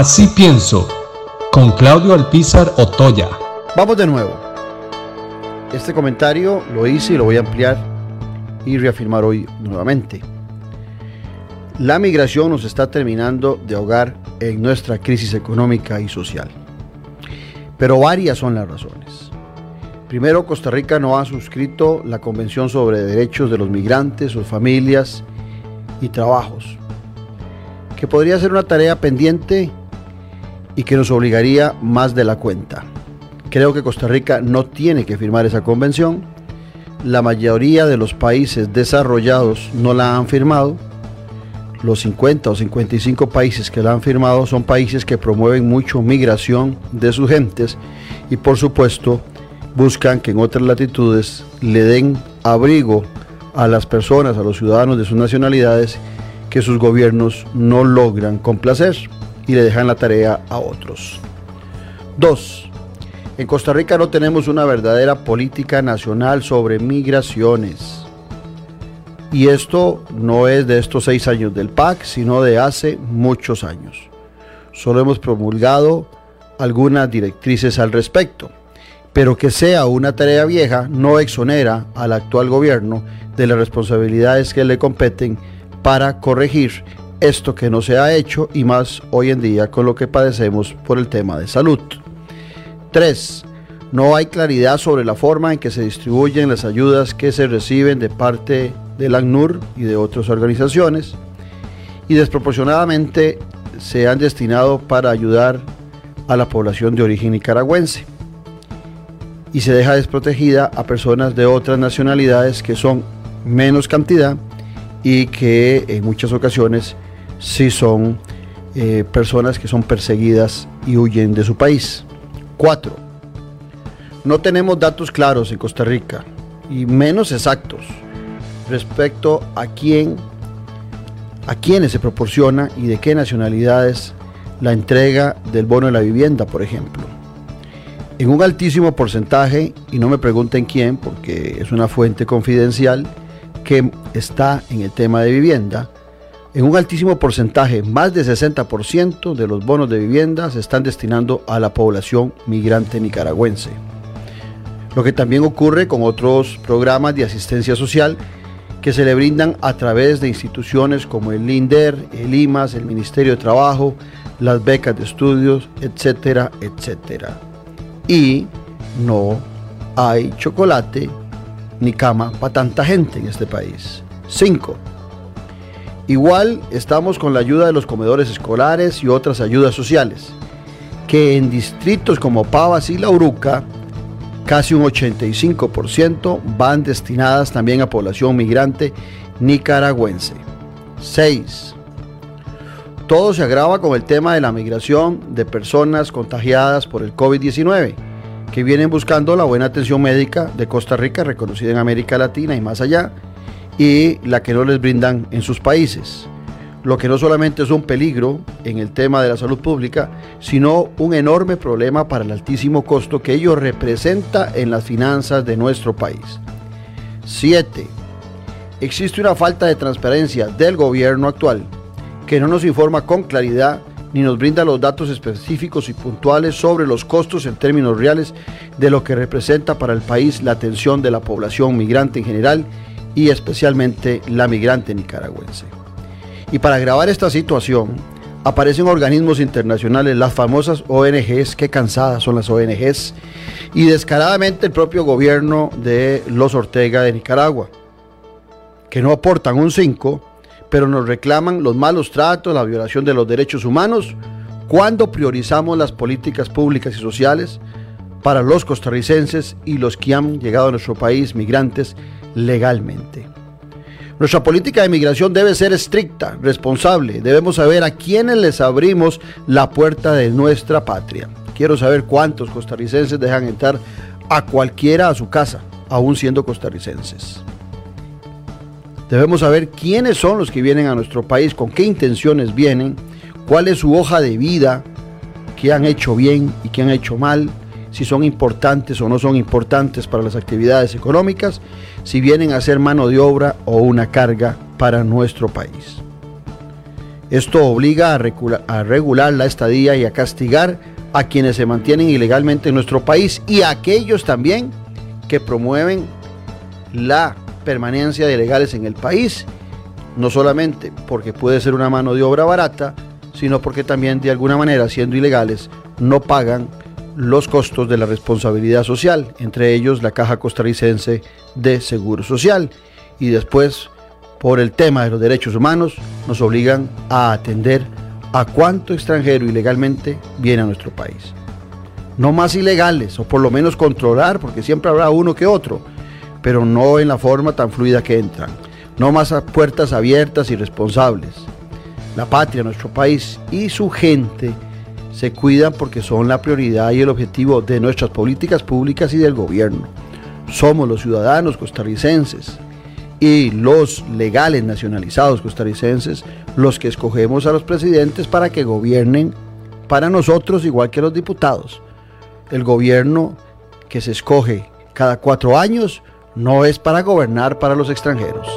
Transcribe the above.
Así pienso, con Claudio Alpizar Otoya. Vamos de nuevo. Este comentario lo hice y lo voy a ampliar y reafirmar hoy nuevamente. La migración nos está terminando de ahogar en nuestra crisis económica y social. Pero varias son las razones. Primero, Costa Rica no ha suscrito la Convención sobre Derechos de los Migrantes, sus familias y trabajos, que podría ser una tarea pendiente y que nos obligaría más de la cuenta. Creo que Costa Rica no tiene que firmar esa convención. La mayoría de los países desarrollados no la han firmado. Los 50 o 55 países que la han firmado son países que promueven mucho migración de sus gentes y por supuesto buscan que en otras latitudes le den abrigo a las personas, a los ciudadanos de sus nacionalidades que sus gobiernos no logran complacer y le dejan la tarea a otros. 2. En Costa Rica no tenemos una verdadera política nacional sobre migraciones. Y esto no es de estos seis años del PAC, sino de hace muchos años. Solo hemos promulgado algunas directrices al respecto. Pero que sea una tarea vieja no exonera al actual gobierno de las responsabilidades que le competen para corregir esto que no se ha hecho y más hoy en día con lo que padecemos por el tema de salud. 3. No hay claridad sobre la forma en que se distribuyen las ayudas que se reciben de parte del ACNUR y de otras organizaciones y desproporcionadamente se han destinado para ayudar a la población de origen nicaragüense y se deja desprotegida a personas de otras nacionalidades que son menos cantidad y que en muchas ocasiones si son eh, personas que son perseguidas y huyen de su país. 4. No tenemos datos claros en Costa Rica y menos exactos respecto a quién a quiénes se proporciona y de qué nacionalidades la entrega del bono de la vivienda, por ejemplo. En un altísimo porcentaje, y no me pregunten quién, porque es una fuente confidencial que está en el tema de vivienda, en un altísimo porcentaje, más de 60% de los bonos de vivienda se están destinando a la población migrante nicaragüense. Lo que también ocurre con otros programas de asistencia social que se le brindan a través de instituciones como el LINDER, el IMAS, el Ministerio de Trabajo, las becas de estudios, etcétera, etcétera. Y no hay chocolate ni cama para tanta gente en este país. 5 Igual estamos con la ayuda de los comedores escolares y otras ayudas sociales, que en distritos como Pavas y La Uruca, casi un 85% van destinadas también a población migrante nicaragüense. 6. Todo se agrava con el tema de la migración de personas contagiadas por el COVID-19, que vienen buscando la buena atención médica de Costa Rica, reconocida en América Latina y más allá, y la que no les brindan en sus países. Lo que no solamente es un peligro en el tema de la salud pública, sino un enorme problema para el altísimo costo que ello representa en las finanzas de nuestro país. 7. Existe una falta de transparencia del gobierno actual que no nos informa con claridad ni nos brinda los datos específicos y puntuales sobre los costos en términos reales de lo que representa para el país la atención de la población migrante en general y especialmente la migrante nicaragüense. Y para agravar esta situación, aparecen organismos internacionales, las famosas ONGs, qué cansadas son las ONGs, y descaradamente el propio gobierno de los Ortega de Nicaragua, que no aportan un 5, pero nos reclaman los malos tratos, la violación de los derechos humanos, cuando priorizamos las políticas públicas y sociales para los costarricenses y los que han llegado a nuestro país, migrantes, legalmente. Nuestra política de migración debe ser estricta, responsable. Debemos saber a quiénes les abrimos la puerta de nuestra patria. Quiero saber cuántos costarricenses dejan entrar a cualquiera a su casa, aún siendo costarricenses. Debemos saber quiénes son los que vienen a nuestro país, con qué intenciones vienen, cuál es su hoja de vida, qué han hecho bien y qué han hecho mal, si son importantes o no son importantes para las actividades económicas, si vienen a ser mano de obra o una carga para nuestro país. Esto obliga a regular, a regular la estadía y a castigar a quienes se mantienen ilegalmente en nuestro país y a aquellos también que promueven la permanencia de ilegales en el país, no solamente porque puede ser una mano de obra barata, sino porque también de alguna manera, siendo ilegales, no pagan los costos de la responsabilidad social, entre ellos la Caja Costarricense de Seguro Social. Y después, por el tema de los derechos humanos, nos obligan a atender a cuánto extranjero ilegalmente viene a nuestro país. No más ilegales, o por lo menos controlar, porque siempre habrá uno que otro, pero no en la forma tan fluida que entran. No más puertas abiertas y responsables. La patria, nuestro país y su gente se cuidan porque son la prioridad y el objetivo de nuestras políticas públicas y del gobierno. Somos los ciudadanos costarricenses y los legales nacionalizados costarricenses los que escogemos a los presidentes para que gobiernen para nosotros igual que los diputados. El gobierno que se escoge cada cuatro años no es para gobernar para los extranjeros.